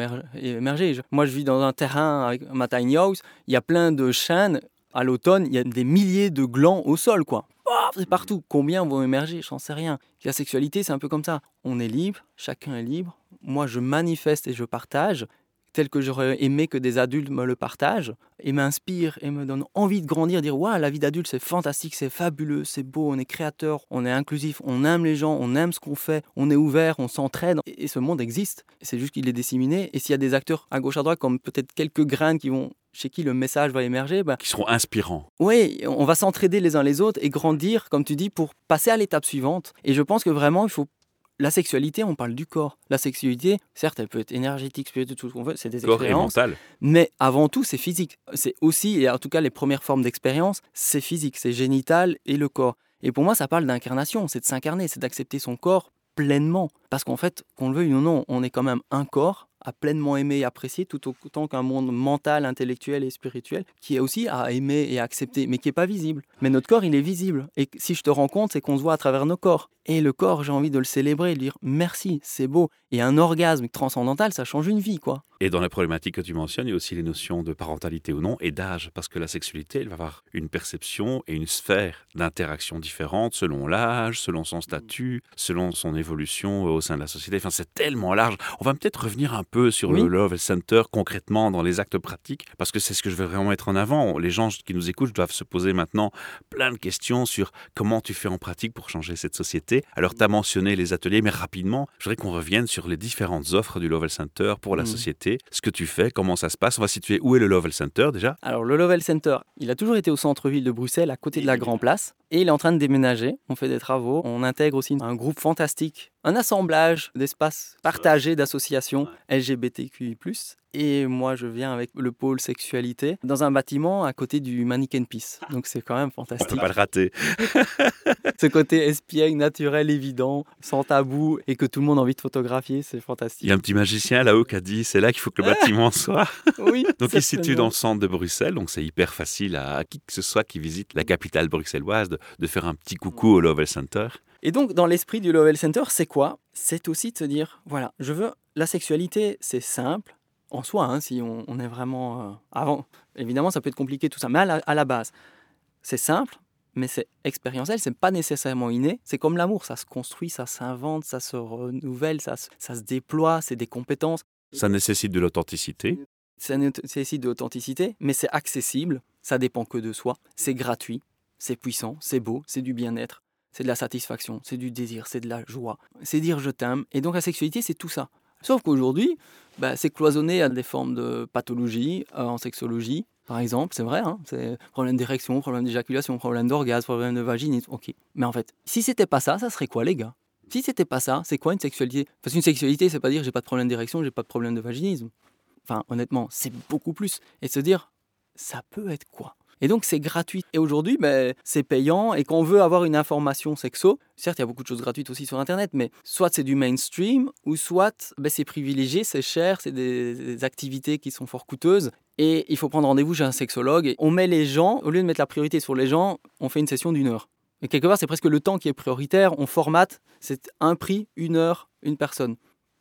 S3: émerger. Moi, je vis dans un terrain avec ma tiny house, il y a plein de chênes. À l'automne, il y a des milliers de glands au sol, quoi. c'est partout. Combien vont émerger? J'en sais rien. La sexualité, c'est un peu comme ça. On est libre, chacun est libre. Moi, je manifeste et je partage tel que j'aurais aimé que des adultes me le partagent et m'inspirent et me donnent envie de grandir, dire waouh, la vie d'adulte c'est fantastique, c'est fabuleux, c'est beau, on est créateur, on est inclusif, on aime les gens, on aime ce qu'on fait, on est ouvert, on s'entraide et ce monde existe. C'est juste qu'il est disséminé et s'il y a des acteurs à gauche à droite comme peut-être quelques graines qui vont chez qui le message va émerger, bah
S1: qui seront inspirants.
S3: Oui, on va s'entraider les uns les autres et grandir, comme tu dis, pour passer à l'étape suivante. Et je pense que vraiment, il faut la sexualité, on parle du corps. La sexualité, certes, elle peut être énergétique, spirituelle, tout ce qu'on veut, c'est des corps expériences. Et mental. Mais avant tout, c'est physique. C'est aussi, et en tout cas, les premières formes d'expérience, c'est physique, c'est génital et le corps. Et pour moi, ça parle d'incarnation, c'est de s'incarner, c'est d'accepter son corps pleinement. Parce qu'en fait, qu'on le veuille ou non, on est quand même un corps à pleinement aimer et apprécier, tout autant qu'un monde mental, intellectuel et spirituel, qui est aussi à aimer et accepter, mais qui n'est pas visible. Mais notre corps, il est visible. Et si je te rends compte, c'est qu'on se voit à travers nos corps. Et le corps, j'ai envie de le célébrer, de dire merci, c'est beau. Et un orgasme transcendantal, ça change une vie, quoi.
S1: Et dans la problématique que tu mentionnes, il y a aussi les notions de parentalité ou non et d'âge, parce que la sexualité, elle va avoir une perception et une sphère d'interaction différentes selon l'âge, selon son statut, selon son évolution au sein de la société. Enfin, c'est tellement large. On va peut-être revenir un peu sur le Love Center concrètement dans les actes pratiques, parce que c'est ce que je veux vraiment mettre en avant. Les gens qui nous écoutent doivent se poser maintenant plein de questions sur comment tu fais en pratique pour changer cette société. Alors, tu as mentionné les ateliers, mais rapidement, je voudrais qu'on revienne sur les différentes offres du Lovell Center pour la mmh. Ce que tu fais, comment ça se passe. On va situer où est le Lovell Center déjà
S3: Alors, le Lovell Center, il a toujours été au centre-ville de Bruxelles, à côté de la Grand Place, et il est en train de déménager. On fait des travaux, on intègre aussi un groupe fantastique un assemblage d'espaces partagés d'associations LGBTQI+. Et moi, je viens avec le pôle sexualité dans un bâtiment à côté du Mannequin Peace. Donc c'est quand même fantastique. On
S1: peut pas le rater. *laughs*
S3: Ce côté espiègle, naturel, évident, sans tabou et que tout le monde a envie de photographier, c'est fantastique.
S1: Il y a un petit magicien là-haut qui a dit c'est là qu'il faut que le bâtiment *laughs* soit.
S3: oui. *laughs*
S1: donc il se situe dans le centre de Bruxelles, donc c'est hyper facile à qui que ce soit qui visite la capitale bruxelloise de, de faire un petit coucou au Lovell Center.
S3: Et donc, dans l'esprit du Lovell Center, c'est quoi? C'est aussi de se dire, voilà, je veux la sexualité, c'est simple en soi, hein, si on, est vraiment euh, avant. Évidemment, ça peut être compliqué tout ça, mais à la, base, c'est simple. mais c'est expérientiel, c'est pas nécessairement inné. C'est comme l'amour, ça se construit, ça s'invente, ça se renouvelle, ça, ça se déploie, c'est des compétences.
S1: Ça nécessite de l'authenticité.
S3: Ça nécessite de l'authenticité, mais c'est accessible, ça dépend que de soi, c'est gratuit, c'est puissant, c'est beau, c'est du bien-être, c'est de la satisfaction, c'est du désir, c'est de la joie, c'est dire je t'aime. Et donc la sexualité, c'est tout ça. Sauf qu'aujourd'hui, bah, c'est cloisonné à des formes de pathologie euh, en sexologie, par exemple, c'est vrai, hein, c'est problème d'érection, problème d'éjaculation, problème d'orgasme, problème de vaginisme, ok. Mais en fait, si c'était pas ça, ça serait quoi les gars? Si c'était pas ça, c'est quoi une sexualité? Parce qu'une sexualité, c'est pas dire j'ai pas de problème d'érection, j'ai pas de problème de vaginisme. Enfin, honnêtement, c'est beaucoup plus. Et se dire, ça peut être quoi? Et donc, c'est gratuit. Et aujourd'hui, ben, c'est payant. Et quand on veut avoir une information sexo, certes, il y a beaucoup de choses gratuites aussi sur Internet, mais soit c'est du mainstream, ou soit ben, c'est privilégié, c'est cher, c'est des, activités qui sont fort coûteuses. Et il faut prendre rendez-vous chez un sexologue. Et on met les gens, au lieu de mettre la priorité sur les gens, on fait une session d'une heure. Et quelque part, c'est presque le temps qui est prioritaire. On formate, c'est un prix, une heure, une personne.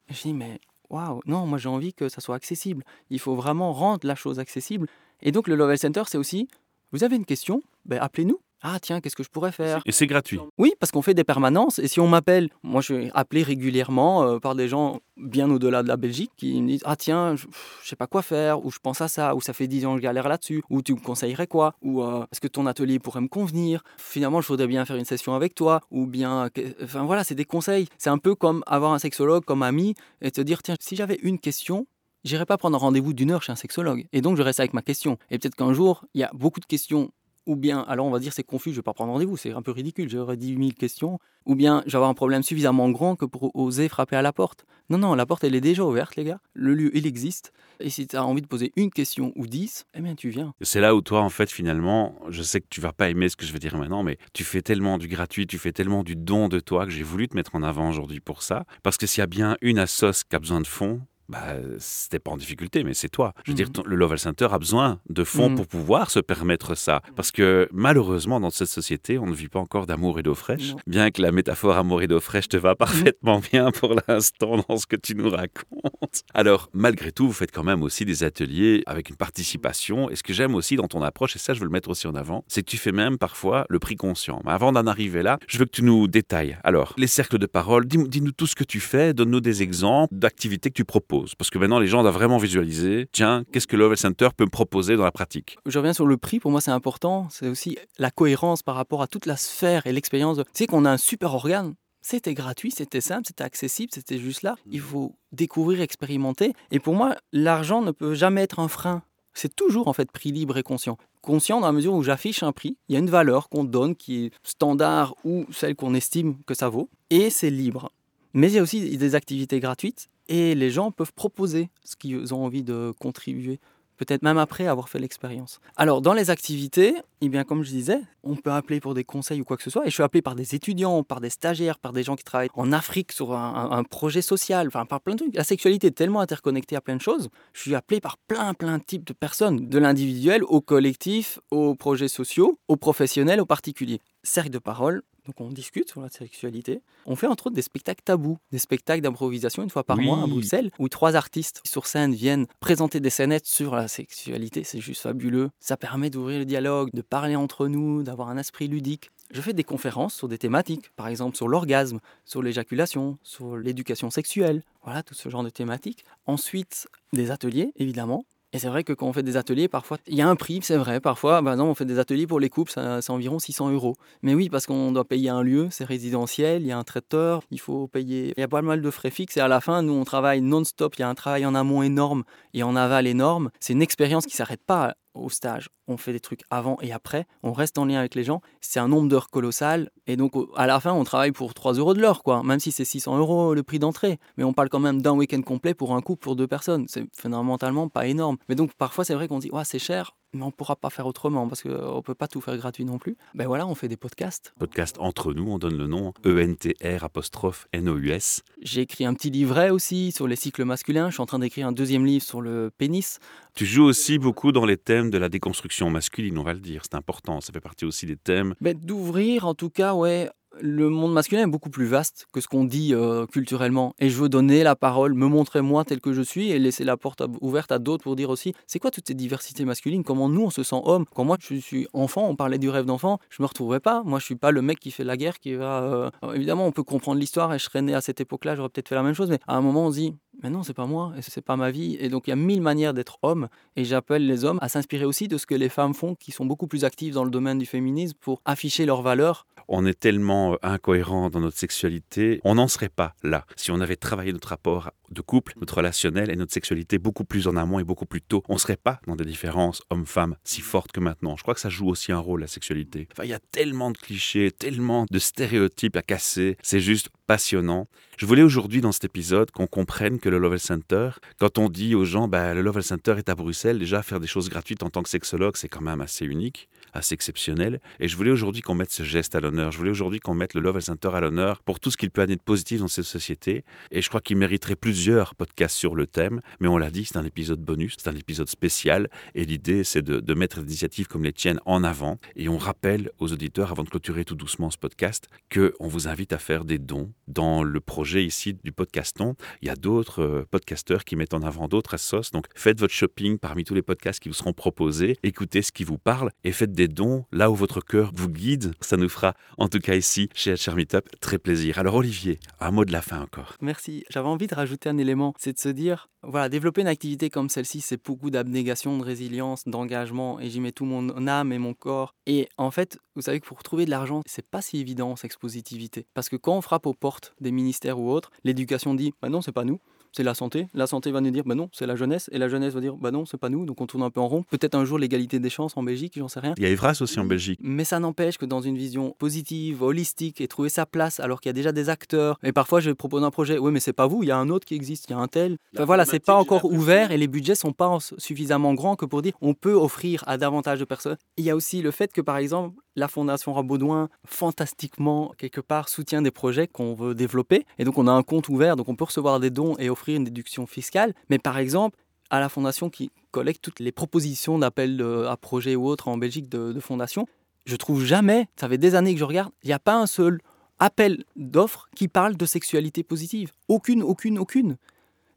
S3: Je dis, mais waouh, non, moi j'ai envie que ça soit accessible. Il faut vraiment rendre la chose accessible. Et donc le Level Center, c'est aussi, vous avez une question, ben, appelez-nous. Ah tiens, qu'est-ce que je pourrais faire?
S1: Et c'est gratuit.
S3: Oui, parce qu'on fait des permanences. Et si on m'appelle, moi je suis appelé régulièrement euh, par des gens bien au-delà de la Belgique qui me disent Ah tiens, je, je sais pas quoi faire, ou je pense à ça, ou ça fait 10 ans que je galère là-dessus, ou tu me conseillerais quoi, ou euh, est-ce que ton atelier pourrait me convenir? Finalement, je voudrais bien faire une session avec toi, ou bien. Enfin voilà, c'est des conseils. C'est un peu comme avoir un sexologue comme ami et te dire Tiens, si j'avais une question, J'irai pas prendre un rendez-vous d'une heure chez un sexologue. Et donc, je reste avec ma question. Et peut-être qu'un jour, il y a beaucoup de questions. Ou bien, alors on va dire c'est confus, je vais pas prendre rendez-vous, c'est un peu ridicule, j'aurais 10 000 questions. Ou bien, avoir un problème suffisamment grand que pour oser frapper à la porte. Non, non, la porte, elle est déjà ouverte, les gars. Le lieu, il existe. Et si tu as envie de poser une question ou 10, eh bien, tu viens.
S1: C'est là où toi, en fait, finalement, je sais que tu vas pas aimer ce que je vais dire maintenant, mais tu fais tellement du gratuit, tu fais tellement du don de toi que j'ai voulu te mettre en avant aujourd'hui pour ça. Parce que s'il y a bien une assoce qui a besoin de fonds, bah, c'était pas en difficulté, mais c'est toi. Je veux dire, ton- le Love Center a besoin de fonds
S3: Mhm.
S1: pour pouvoir se permettre ça. Parce que malheureusement, dans cette société, on ne vit pas encore d'amour et d'eau fraîche.
S3: Non.
S1: Bien que la métaphore amour et d'eau fraîche te va parfaitement bien pour l'instant dans ce que tu nous racontes. Alors, malgré tout, vous faites quand même aussi des ateliers avec une participation. Et ce que j'aime aussi dans ton approche, et ça, je veux le mettre aussi en avant, c'est que tu fais même parfois le prix conscient. Mais avant d'en arriver là, je veux que tu nous détailles. Alors, les cercles de parole, dis- dis-nous tout ce que tu fais, donne-nous des exemples d'activités que tu proposes. Parce que maintenant, les gens doivent vraiment visualiser, tiens, qu'est-ce que Love Center peut me proposer dans la pratique?
S3: Je reviens sur le prix, pour moi c'est important, c'est aussi la cohérence par rapport à toute la sphère et l'expérience. Tu sais qu'on a un super organe, c'était gratuit, c'était simple, c'était accessible, c'était juste là. Il faut découvrir, expérimenter. Et pour moi, l'argent ne peut jamais être un frein. C'est toujours en fait prix libre et conscient. Conscient dans la mesure où j'affiche un prix, il y a une valeur qu'on donne qui est standard ou celle qu'on estime que ça vaut, et c'est libre. Mais il y a aussi des activités gratuites et les gens peuvent proposer ce qu'ils ont envie de contribuer peut-être même après avoir fait l'expérience. Alors, dans les activités, eh bien, comme je disais, on peut appeler pour des conseils ou quoi que ce soit, et je suis appelé par des étudiants, par des stagiaires, par des gens qui travaillent en Afrique sur un, projet social, enfin, par plein de trucs. La sexualité est tellement interconnectée à plein de choses, je suis appelé par plein, plein de types de personnes, de l'individuel au collectif, aux projets sociaux, aux professionnels, aux particuliers. Cercle de parole, donc on discute sur la sexualité. On fait entre autres des spectacles tabous, des spectacles d'improvisation une fois par
S1: Oui.
S3: mois à Bruxelles, où trois artistes sur scène viennent présenter des scénettes sur la sexualité. C'est juste fabuleux. Ça permet d'ouvrir le dialogue, de parler entre nous, d'avoir un esprit ludique. Je fais des conférences sur des thématiques, par exemple sur l'orgasme, sur l'éjaculation, sur l'éducation sexuelle, voilà, tout ce genre de thématiques. Ensuite, des ateliers, évidemment. Et c'est vrai que quand on fait des ateliers, parfois, il y a un prix, c'est vrai. Parfois, par exemple, on fait des ateliers pour les couples, c'est environ 600 euros. Mais oui, parce qu'on doit payer un lieu, c'est résidentiel, il y a un traiteur, il faut payer. Il y a pas mal de frais fixes et à la fin, nous, on travaille non-stop. Il y a un travail en amont énorme et en aval énorme. C'est une expérience qui s'arrête pas au stage. On fait des trucs avant et après. On reste en lien avec les gens. C'est un nombre d'heures colossal. Et donc, à la fin, on travaille pour 3 euros de l'heure, quoi. Même si c'est 600 euros le prix d'entrée. Mais on parle quand même d'un week-end complet pour un couple, pour deux personnes. C'est fondamentalement pas énorme. Mais donc, parfois, c'est vrai qu'on dit, ouais, c'est cher, mais on pourra pas faire autrement parce qu'on peut pas tout faire gratuit non plus. Ben voilà, on fait des podcasts.
S1: Podcast entre nous, on donne le nom ENTR apostrophe NOUS.
S3: J'ai écrit un petit livret aussi sur les cycles masculins. Je suis en train d'écrire un deuxième livre sur le pénis.
S1: Tu joues aussi beaucoup dans les thèmes de la déconstruction masculine, on va le dire. C'est important, ça fait partie aussi des thèmes.
S3: Ben, D'ouvrir, en tout cas, ouais, le monde masculin est beaucoup plus vaste que ce qu'on dit euh, culturellement. Et je veux donner la parole, me montrer moi tel que je suis et laisser la porte ouverte à d'autres pour dire aussi c'est quoi toutes ces diversités masculines? Comment nous on se sent homme? Quand moi je suis enfant, on parlait du rêve d'enfant, je me retrouverais pas. Moi je suis pas le mec qui fait la guerre, qui va. Euh, évidemment, on peut comprendre l'histoire et je serais né à cette époque-là, j'aurais peut-être fait la même chose, mais à un moment on se dit mais non, c'est pas moi, et c'est pas ma vie. Et donc il y a mille manières d'être homme, et j'appelle les hommes à s'inspirer aussi de ce que les femmes font, qui sont beaucoup plus actives dans le domaine du féminisme pour afficher leurs valeurs
S1: on est tellement euh, incohérent dans notre sexualité, on n'en serait pas là si on avait travaillé notre rapport de couple, notre relationnel et notre sexualité beaucoup plus en amont et beaucoup plus tôt. On ne serait pas dans des différences hommes-femmes si fortes que maintenant. Je crois que ça joue aussi un rôle, la sexualité. Enfin, il y a tellement de clichés, tellement de stéréotypes à casser. C'est juste passionnant. Je voulais aujourd'hui, dans cet épisode, qu'on comprenne que le Lovell Center, quand on dit aux gens, bah, le Lovell Center est à Bruxelles, déjà faire des choses gratuites en tant que sexologue, c'est quand même assez unique assez exceptionnel. Et je voulais aujourd'hui qu'on mette ce geste à l'honneur. Je voulais aujourd'hui qu'on mette le Love Center à l'honneur pour tout ce qu'il peut amener de positif dans cette société. Et je crois qu'il mériterait plusieurs podcasts sur le thème. Mais on l'a dit, c'est un épisode bonus, c'est un épisode spécial. Et l'idée, c'est de, mettre des initiatives comme les tiennes en avant. Et on rappelle aux auditeurs, avant de clôturer tout doucement ce podcast, qu'on vous invite à faire des dons dans le projet ici du podcaston. Il y a d'autres euh, podcasteurs qui mettent en avant d'autres assos. Donc faites votre shopping parmi tous les podcasts qui vous seront proposés. Écoutez ce qui vous parle et faites des dons là où votre cœur vous guide. Ça nous fera, en tout cas ici, chez HR Meetup, très plaisir. Alors Olivier, un mot de la fin encore.
S3: Merci. J'avais envie de rajouter un élément, c'est de se dire, voilà, développer une activité comme celle-ci, c'est beaucoup d'abnégation, de résilience, d'engagement, et j'y mets tout mon âme et mon corps. Et en fait, vous savez que pour trouver de l'argent, c'est pas si évident, cette expositivité. Parce que quand on frappe aux portes des ministères ou autres, l'éducation dit, bah non, c'est pas nous c'est la santé. La santé va nous dire, bah non, c'est la jeunesse. Et la jeunesse va dire, bah non, c'est pas nous. Donc on tourne un peu en rond. Peut-être un jour l'égalité des chances en Belgique, j'en sais rien.
S1: Il y a Evras aussi en Belgique.
S3: Mais ça n'empêche que dans une vision positive, holistique et trouver sa place alors qu'il y a déjà des acteurs. Et parfois je propose un projet, oui, mais c'est pas vous, il y a un autre qui existe, il y a un tel. Enfin voilà, c'est pas encore ouvert et les budgets sont pas suffisamment grands que pour dire on peut offrir à davantage de personnes. Il y a aussi le fait que par exemple, la Fondation Rabaudouin, fantastiquement, quelque part, soutient des projets qu'on veut développer. Et donc, on a un compte ouvert, donc on peut recevoir des dons et offrir une déduction fiscale. Mais par exemple, à la Fondation qui collecte toutes les propositions d'appel à projets ou autres en Belgique de, de fondation, je trouve jamais, ça fait des années que je regarde, il n'y a pas un seul appel d'offres qui parle de sexualité positive. Aucune, aucune, aucune.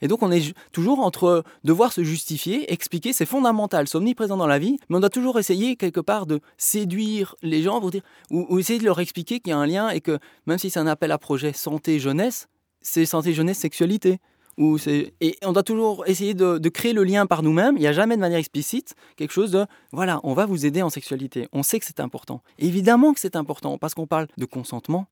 S3: Et donc on est toujours entre devoir se justifier, expliquer, c'est fondamental, c'est omniprésent dans la vie, mais on doit toujours essayer quelque part de séduire les gens pour dire, ou, essayer de leur expliquer qu'il y a un lien et que même si c'est un appel à projet santé-jeunesse, c'est santé-jeunesse-sexualité. Et on doit toujours essayer de, de créer le lien par nous-mêmes. Il n'y a jamais de manière explicite quelque chose de voilà, on va vous aider en sexualité. On sait que c'est important. Évidemment que c'est important parce qu'on parle de consentement,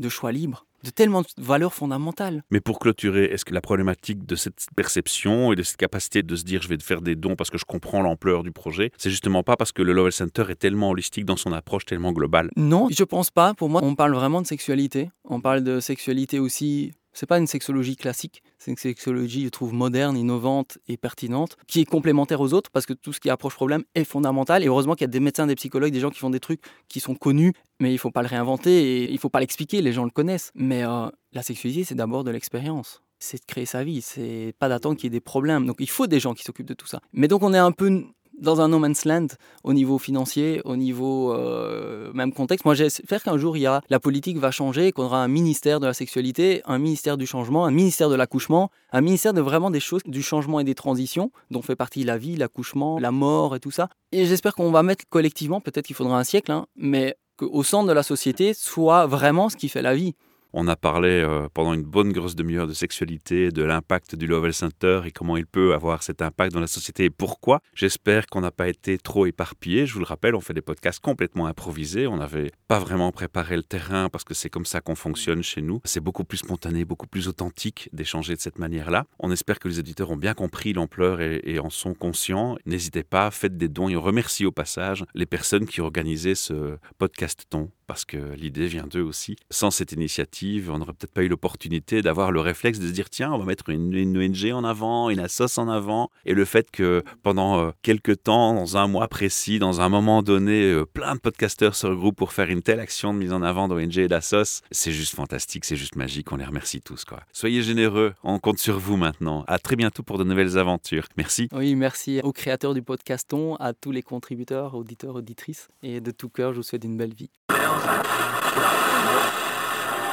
S3: de choix libre de tellement de valeurs fondamentales.
S1: Mais pour clôturer, est-ce que la problématique de cette perception et de cette capacité de se dire je vais te faire des dons parce que je comprends l'ampleur du projet, c'est justement pas parce que le Lowell Center est tellement holistique dans son approche, tellement globale?
S3: Non, je pense pas. Pour moi, on parle vraiment de sexualité. On parle de sexualité aussi c'est pas une sexologie classique, c'est une sexologie, je trouve, moderne, innovante et pertinente, qui est complémentaire aux autres, parce que tout ce qui approche problème est fondamental. Et heureusement qu'il y a des médecins, des psychologues, des gens qui font des trucs qui sont connus, mais il faut pas le réinventer et il faut pas l'expliquer, les gens le connaissent. Mais euh, la sexualité, c'est d'abord de l'expérience. C'est de créer sa vie, c'est pas d'attendre qu'il y ait des problèmes. Donc il faut des gens qui s'occupent de tout ça. Mais donc on est un peu dans un no man's land au niveau financier, au niveau euh, même contexte. Moi, j'espère qu'un jour, la politique va changer, qu'on aura un ministère de la sexualité, un ministère du changement, un ministère de l'accouchement, un ministère de vraiment des choses, du changement et des transitions, dont fait partie la vie, l'accouchement, la mort et tout ça. Et j'espère qu'on va mettre collectivement, peut-être qu'il faudra un siècle, hein, mais qu'au centre de la société soit vraiment ce qui fait la vie.
S1: On a parlé euh, pendant une bonne grosse demi-heure de sexualité, de l'impact du Lovell Center et comment il peut avoir cet impact dans la société et pourquoi. J'espère qu'on n'a pas été trop éparpillé. Je vous le rappelle, on fait des podcasts complètement improvisés. On n'avait pas vraiment préparé le terrain parce que c'est comme ça qu'on fonctionne chez nous. C'est beaucoup plus spontané, beaucoup plus authentique d'échanger de cette manière-là. On espère que les éditeurs ont bien compris l'ampleur et, et, en sont conscients. N'hésitez pas, faites des dons et on remercie au passage les personnes qui organisé ce podcast-ton parce que l'idée vient d'eux aussi. Sans cette initiative, on n'aurait peut-être pas eu l'opportunité d'avoir le réflexe de se dire tiens, on va mettre une, ONG en avant, une assoce en avant. Et le fait que pendant euh, quelques temps, dans un mois précis, dans un moment donné, euh, plein de podcasteurs se regroupent pour faire une telle action de mise en avant d'ONG et d'assos, c'est juste fantastique, c'est juste magique. On les remercie tous. Quoi. Soyez généreux, on compte sur vous maintenant. À très bientôt pour de nouvelles aventures. Merci.
S3: Oui, merci aux créateurs du podcaston, à tous les contributeurs, auditeurs, auditrices. Et de tout cœur, je vous souhaite une belle vie.